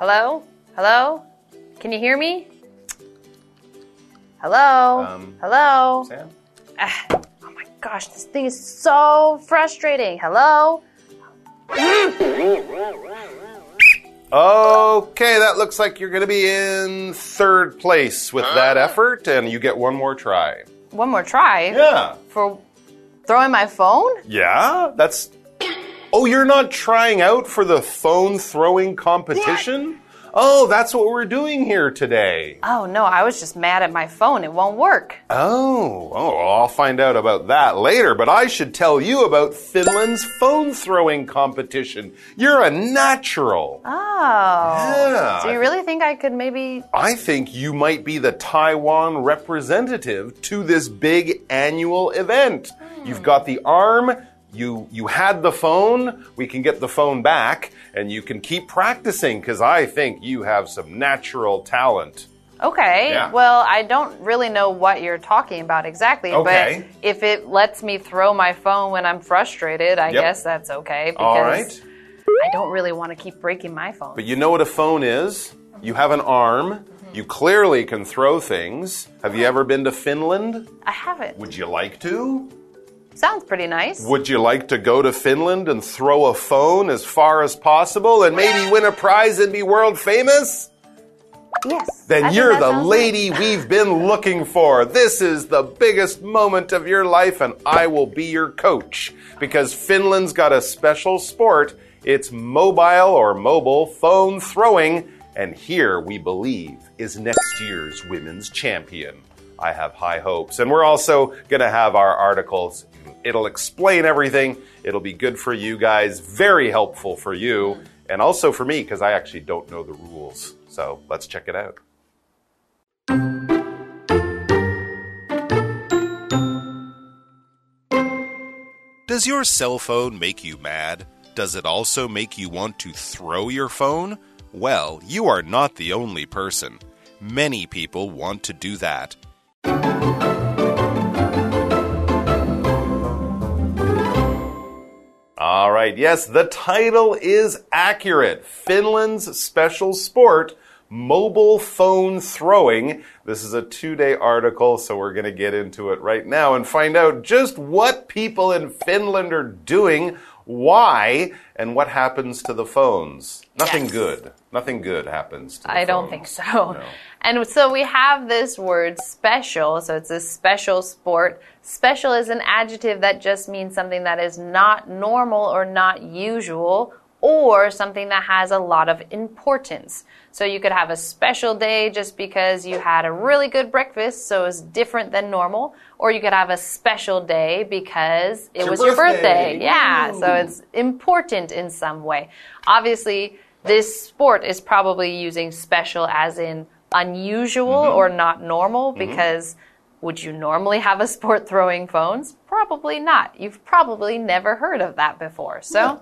Hello? Hello? Can you hear me? Hello? Um, Hello? Sam? Ah, oh my gosh, this thing is so frustrating. Hello? Okay, that looks like you're going to be in third place with that effort, and you get one more try. One more try Yeah. for throwing my phone? Yeah, that's. Oh, you're not trying out for the phone throwing competition? Oh, that's what we're doing here today. Oh no, I was just mad at my phone. It won't work. Oh, oh, I'll find out about that later, but I should tell you about Finland's phone throwing competition. You're a natural. Oh. Yeah. So you really think I could maybe. I think you might be the Taiwan representative to this big annual event. Hmm. You've got the arm, you you had the phone, we can get the phone back and you can keep practicing cuz I think you have some natural talent. Okay. Yeah. Well, I don't really know what you're talking about exactly, Okay. but if it lets me throw my phone when I'm frustrated, I Yep. guess that's okay because All right? I don't really want to keep breaking my phone. But you know what a phone is? You have an arm, you clearly can throw things. Have you ever been to Finland? I haven't. Would you like to? Sounds pretty nice. Would you like to go to Finland and throw a phone as far as possible and maybe win a prize and be world famous? yes. Then think you're the lady we've been looking for. This is the biggest moment of your life, and I will be your coach because Finland's got a special sport. It's mobile or mobile phone throwing, and here we believe is next year's women's champion. I have high hopes. And we're also going to have our articles. It'll explain everything. It'll be good for you guys, very helpful for you, mm-hmm. and also for me because I actually don't know the rules. So let's check it out. Does your cell phone make you mad? Does it also make you want to throw your phone? Well, you are not the only person. Many people want to do that. Right, yes, the title is accurate. Finland's special sport, mobile phone throwing. This is a two day article, so we're going to get into it right now and find out just what people in Finland are doing, why, and what happens to the phones. Nothing Yes. good. Nothing good happens to the I don't think so. No. And so we have this word special. So it's a special sport. Special is an adjective that just means something that is not normal or not usual or something that has a lot of importance. So you could have a special day just because you had a really good breakfast, so it's different than normal, or you could have a special day because it was your birthday. birthday. Yeah, so it's important in some way. Obviously, this sport is probably using special as in unusual or not normal because would you normally have a sport throwing phones? Probably not. You've probably never heard of that before. So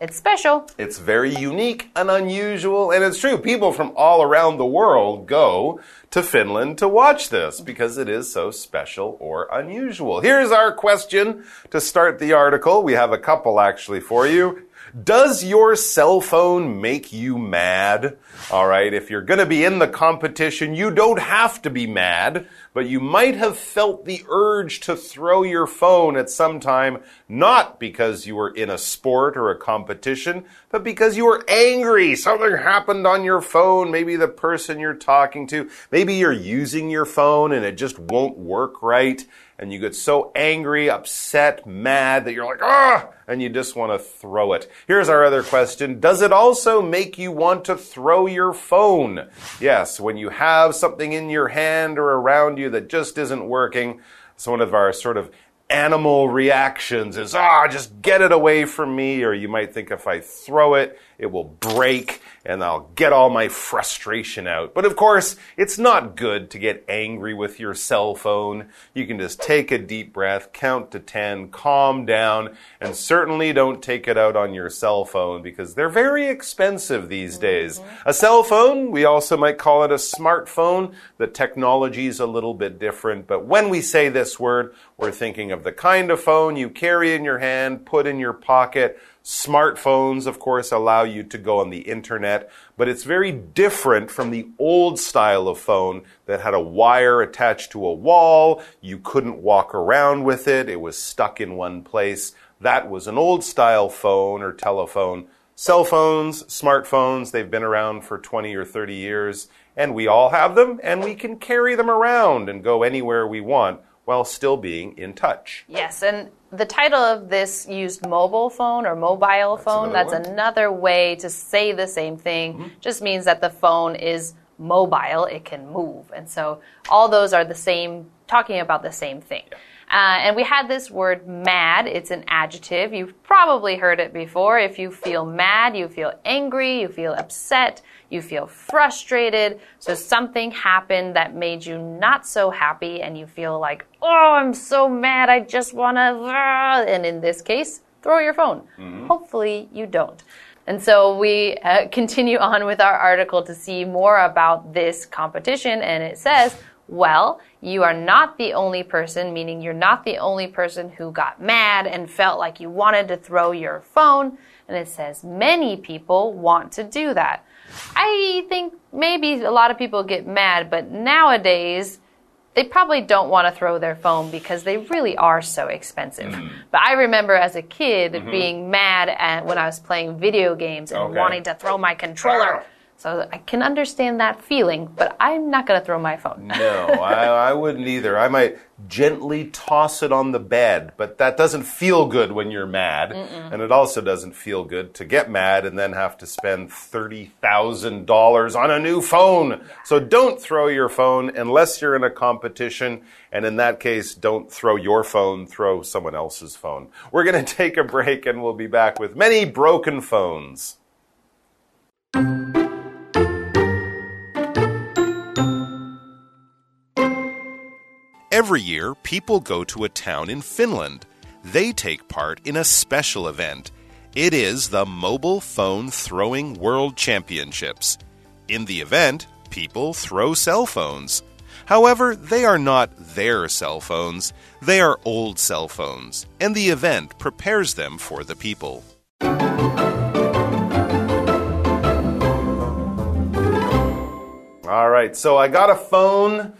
it's special. It's very unique and unusual, and it's true. People from all around the world go to Finland to watch this because it is so special or unusual. Here's our question to start the article. We have a couple actually for you. Does your cell phone make you mad? All right, if you're going to be in the competition, you don't have to be mad, but you might have felt the urge to throw your phone at some time, not because you were in a sport or a competition, but because you were angry. Something happened on your phone. Maybe the person you're talking to, maybe you're using your phone and it just won't work right. And you get so angry, upset, mad that you're like, ah, and you just want to throw it. Here's our other question. Does it also make you want to throw your phone? Yes, when you have something in your hand or around you that just isn't working, it's one of our sort of animal reactions is, ah, just get it away from me. Or you might think if I throw it, it will break and I'll get all my frustration out. But of course, it's not good to get angry with your cell phone. You can just take a deep breath, count to 10, calm down, and certainly don't take it out on your cell phone because they're very expensive these days. A cell phone, we also might call it a smartphone. The technology is a little bit different, but when we say this word, We're thinking of the kind of phone you carry in your hand, put in your pocket. Smartphones, of course, allow you to go on the internet, but it's very different from the old style of phone that had a wire attached to a wall. You couldn't walk around with it. It was stuck in one place. That was an old style phone or telephone. Cell phones, smartphones, they've been around for 20 or 30 years, and we all have them, and we can carry them around and go anywhere we want while still being in touch. Yes, and the title of this used mobile phone or mobile phone. another That's one. another way to say the same thing. Mm-hmm. Just means that the phone is mobile, it can move. And so all those are the same, talking about the same thing. Uh, and we had this word mad. It's an adjective. You've probably heard it before. If you feel mad, you feel angry, you feel upset, you feel frustrated. So something happened that made you not so happy, and you feel like, oh, I'm so mad. I just want to. And in this case, throw your phone. Hopefully, you don't. And so we uh, continue on with our article to see more about this competition, and it says, well, you are not the only person, meaning you're not the only person who got mad and felt like you wanted to throw your phone. And it says, many people want to do that. I think maybe a lot of people get mad, but nowadays, they probably don't want to throw their phone because they really are so expensive. Mm-hmm. But I remember as a kid being mad at when I was playing video games and Okay. wanting to throw my controller. So I can understand that feeling, but I'm not going to throw my phone. No, I, I wouldn't either. I might gently toss it on the bed, but that doesn't feel good when you're mad. And it also doesn't feel good to get mad and then have to spend $30,000 on a new phone. So don't throw your phone unless you're in a competition. And in that case, don't throw your phone, throw someone else's phone. We're going to take a break and we'll be back with many broken phones. Every year, people go to a town in Finland. They take part in a special event. It is the Mobile Phone Throwing World Championships. In the event, people throw cell phones. However, they are not their cell phones, they are old cell phones, and the event prepares them for the people. All right, so I got a phone.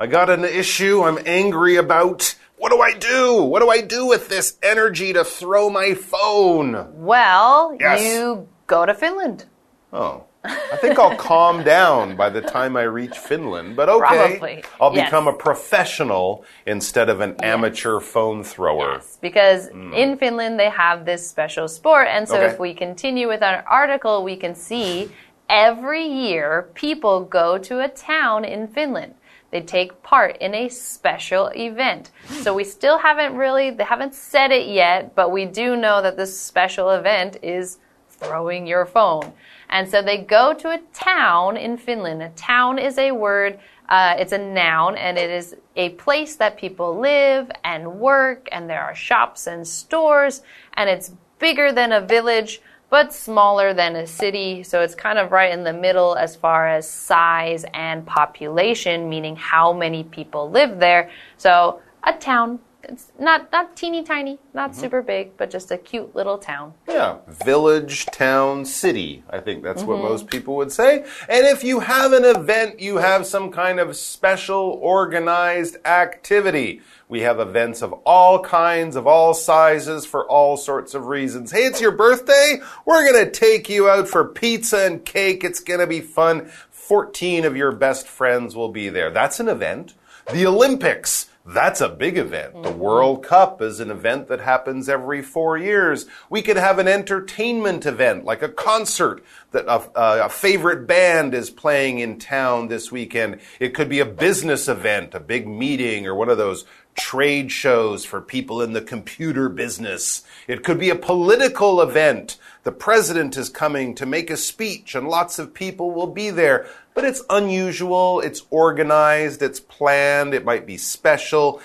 I got an issue I'm angry about. What do I do? What do I do with this energy to throw my phone? Well, Yes. you go to Finland. Oh. I think I'll calm down by the time I reach Finland, but okay. Probably. I'll Yes. become a professional instead of an amateur phone thrower. Yes, because in Finland they have this special sport. And so Mm. Okay. if we continue with our article, we can see every year people go to a town in Finland. They take part in a special event. So we still haven't really, they haven't said it yet, but we do know that this special event is throwing your phone. And so they go to a town in Finland. A town is a word, uh, it's a noun, and it is a place that people live and work, and there are shops and stores, and it's bigger than a village, but smaller than a city. So it's kind of right in the middle as far as size and population, meaning how many people live there. So a town. It's not not teeny tiny, not mm-hmm. super big, but just a cute little town. Yeah, village, town, city. I think that's what mm-hmm. most people would say. And if you have an event, you have some kind of special organized activity. We have events of all kinds, of all sizes, for all sorts of reasons. Hey, it's your birthday? We're going to take you out for pizza and cake. It's going to be fun. 14 of your best friends will be there. That's an event. The Olympics. That's a big event. The World Cup is an event that happens every four years. We could have an entertainment event, like a concert that a, a favorite band is playing in town this weekend. It could be a business event, a big meeting, or one of those trade shows for people in the computer business. It could be a political event. The president is coming to make a speech and lots of people will be there. But it's unusual, it's organized, it's planned, it might be special.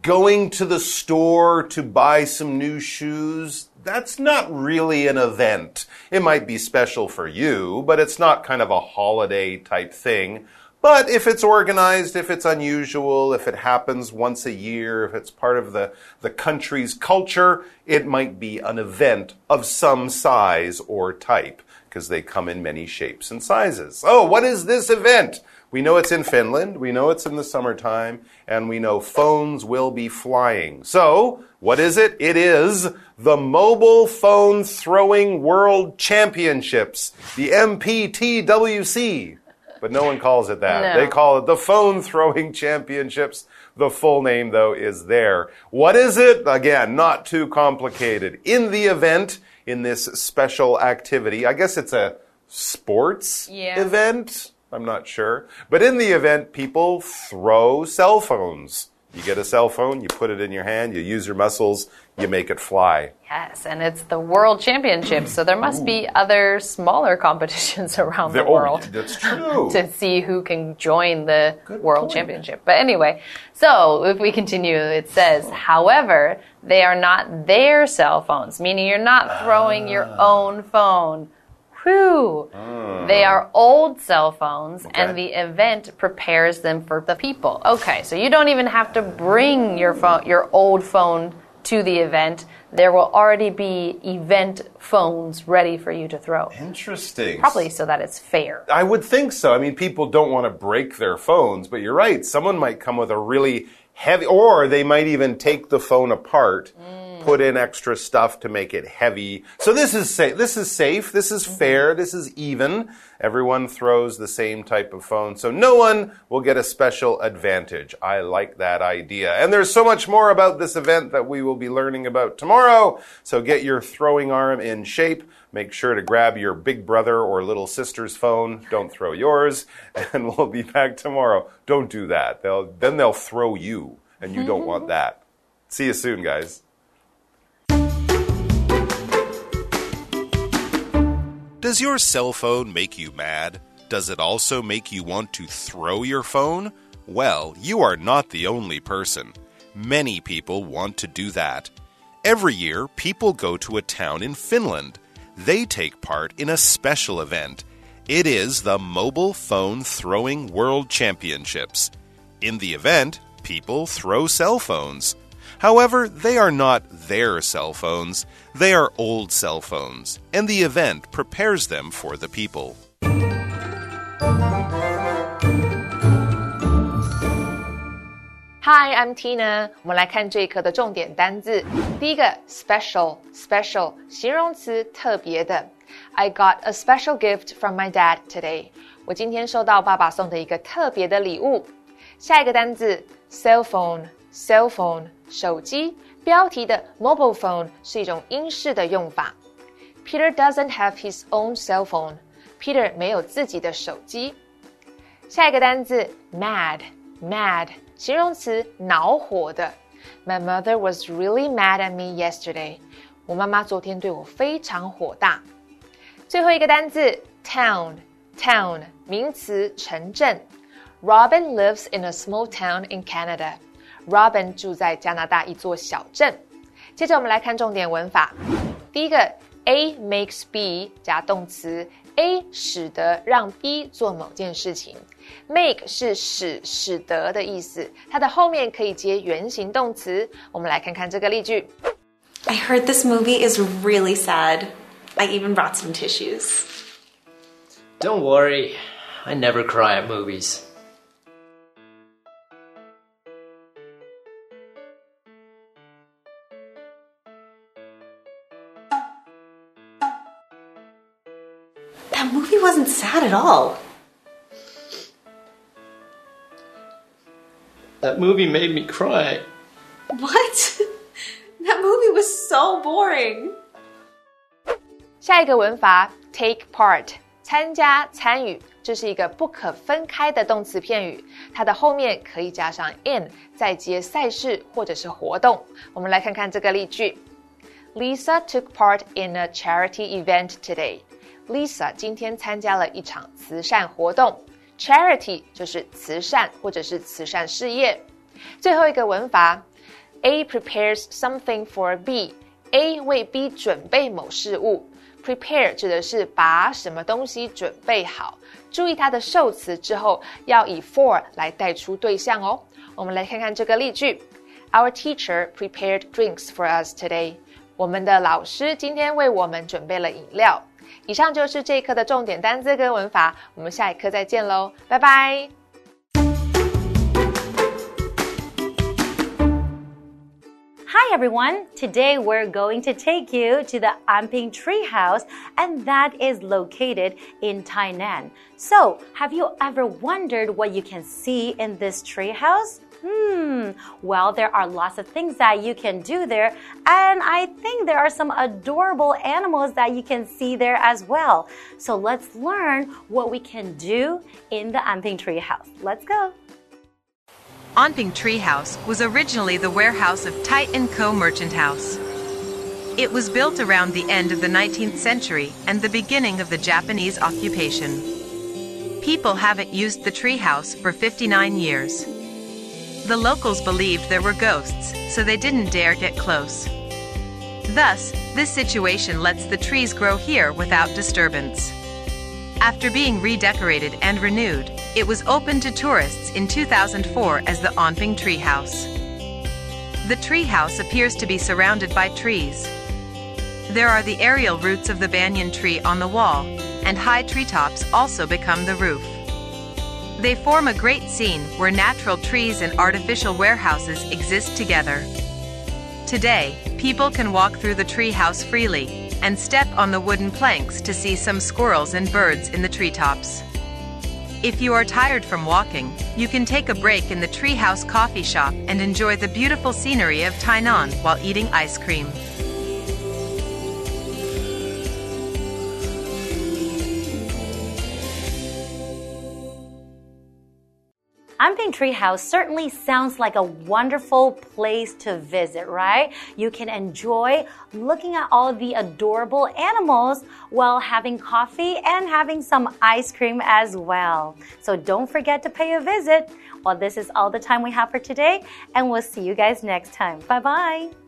Going to the store to buy some new shoes, that's not really an event. It might be special for you, but it's not kind of a holiday type thing. But if it's organized, if it's unusual, if it happens once a year, if it's part of the, the country's culture, it might be an event of some size or type because they come in many shapes and sizes. Oh, what is this event? We know it's in Finland, we know it's in the summertime, and we know phones will be flying. So, what is it? It is the Mobile Phone Throwing World Championships, the MPTWC but no one calls it that. No. They call it the Phone Throwing Championships. The full name, though, is there. What is it? Again, not too complicated. In the event, in this special activity, I guess it's a sports Yeah. event. I'm not sure. But in the event, people throw cell phones. You get a cell phone, you put it in your hand, you use your muscles, you make it fly. Yes, and it's the World Championship, so there must be other smaller competitions around There- the oh, world. that's true. to see who can join the World point. Championship. But anyway, so if we continue, it says, however, they are not their cell phones, meaning you're not throwing your Ah. own phone. Whew. Ah. They are old cell phones, Okay. and the event prepares them for the people. Okay, so you don't even have to bring your phone, your old phone, to the event. There will already be event phones ready for you to throw. Interesting. Probably so that it's fair. I would think so. I mean, people don't want to break their phones, but you're right. Someone might come with a really heavy, or they might even take the phone apart, mm. Put in extra stuff to make it heavy. So this is safe. This is safe. This is mm-hmm. fair. This is even. Everyone throws the same type of phone, so no one will get a special advantage. I like that idea. And there's so much more about this event that we will be learning about tomorrow. So get your throwing arm in shape. Make sure to grab your big brother or little sister's phone. Don't throw yours. And we'll be back tomorrow. Don't do that. They'll, then they'll throw you, and you don't want that. See you soon, guys. Does your cell phone make you mad? Does it also make you want to throw your phone? Well, you are not the only person. Many people want to do that. Every year, people go to a town in Finland. They take part in a special event. It is the Mobile Phone Throwing World Championships. In the event, people throw cell phones. However, they are not their cell phones, they are old cell phones, and the event prepares them for the people. Hi, I'm Tina。我们来看这一课的重点单字。第一个，special，special，形容词，特别的。I got a special gift from my dad today。我今天收到爸爸送的一个特别的礼物。下一个单字，cell phone，cell phone，手机。标题的 mobile phone 是一种英式的用法。Peter doesn't have his own cell phone。Peter 没有自己的手机。下一个单字 mad mad 形容词恼火的。My mother was really mad at me yesterday。我妈妈昨天对我非常火大。最后一个单字 town town 名词城镇。Robin lives in a small town in Canada。 Robin 住在加拿大一座小镇。接着我们来看重点文法。第一个 A makes B 加动词，A 使得让 B 做某件事情。Make 是使使得的意思，它的后面可以接原形动词。我们来看看这个例句。 I heard this movie is really sad. I even brought some tissues. Don't worry, I never cry at movies. That movie wasn't sad at all. That movie made me cry. What? that movie was so boring. 下一个文法 take part 参加参与，这是一个不可分开的动词片语，它的后面可以加上 in，再接赛事或者是活动。我们来看看这个例句：Lisa took part in a charity event today. Lisa 今天参加了一场慈善活动。Charity 就是慈善或者是慈善事业。最后一个文法，A prepares something for B。A 为 B 准备某事物 Prepare 指的是把什么东西准备好，注意它的受词之后要以 for 来带出对象哦。我们来看看这个例句：Our teacher prepared drinks for us today. 我们的老师今天为我们准备了饮料。以上就是这一课的重点单词跟文法，我们下一课再见喽，拜拜。Hi everyone! Today we're going to take you to the Anping Tree House, and that is located in Tainan. So, have you ever wondered what you can see in this tree house? Hmm, well, there are lots of things that you can do there, and I think there are some adorable animals that you can see there as well. So let's learn what we can do in the Anping Tree House. Let's go. Anping Tree House was originally the warehouse of Tait & Co. Merchant House. It was built around the end of the 19th century and the beginning of the Japanese occupation. People haven't used the treehouse for 59 years. The locals believed there were ghosts, so they didn't dare get close. Thus, this situation lets the trees grow here without disturbance. After being redecorated and renewed, it was opened to tourists in 2004 as the Anping Treehouse. The treehouse appears to be surrounded by trees. There are the aerial roots of the banyan tree on the wall, and high treetops also become the roof. They form a great scene where natural trees and artificial warehouses exist together. Today, people can walk through the treehouse freely and step on the wooden planks to see some squirrels and birds in the treetops. If you are tired from walking, you can take a break in the Treehouse Coffee Shop and enjoy the beautiful scenery of Tainan while eating ice cream. Anping Tree House certainly sounds like a wonderful place to visit, right? You can enjoy looking at all the adorable animals while having coffee and having some ice cream as well. So don't forget to pay a visit. Well, this is all the time we have for today, and we'll see you guys next time. Bye bye.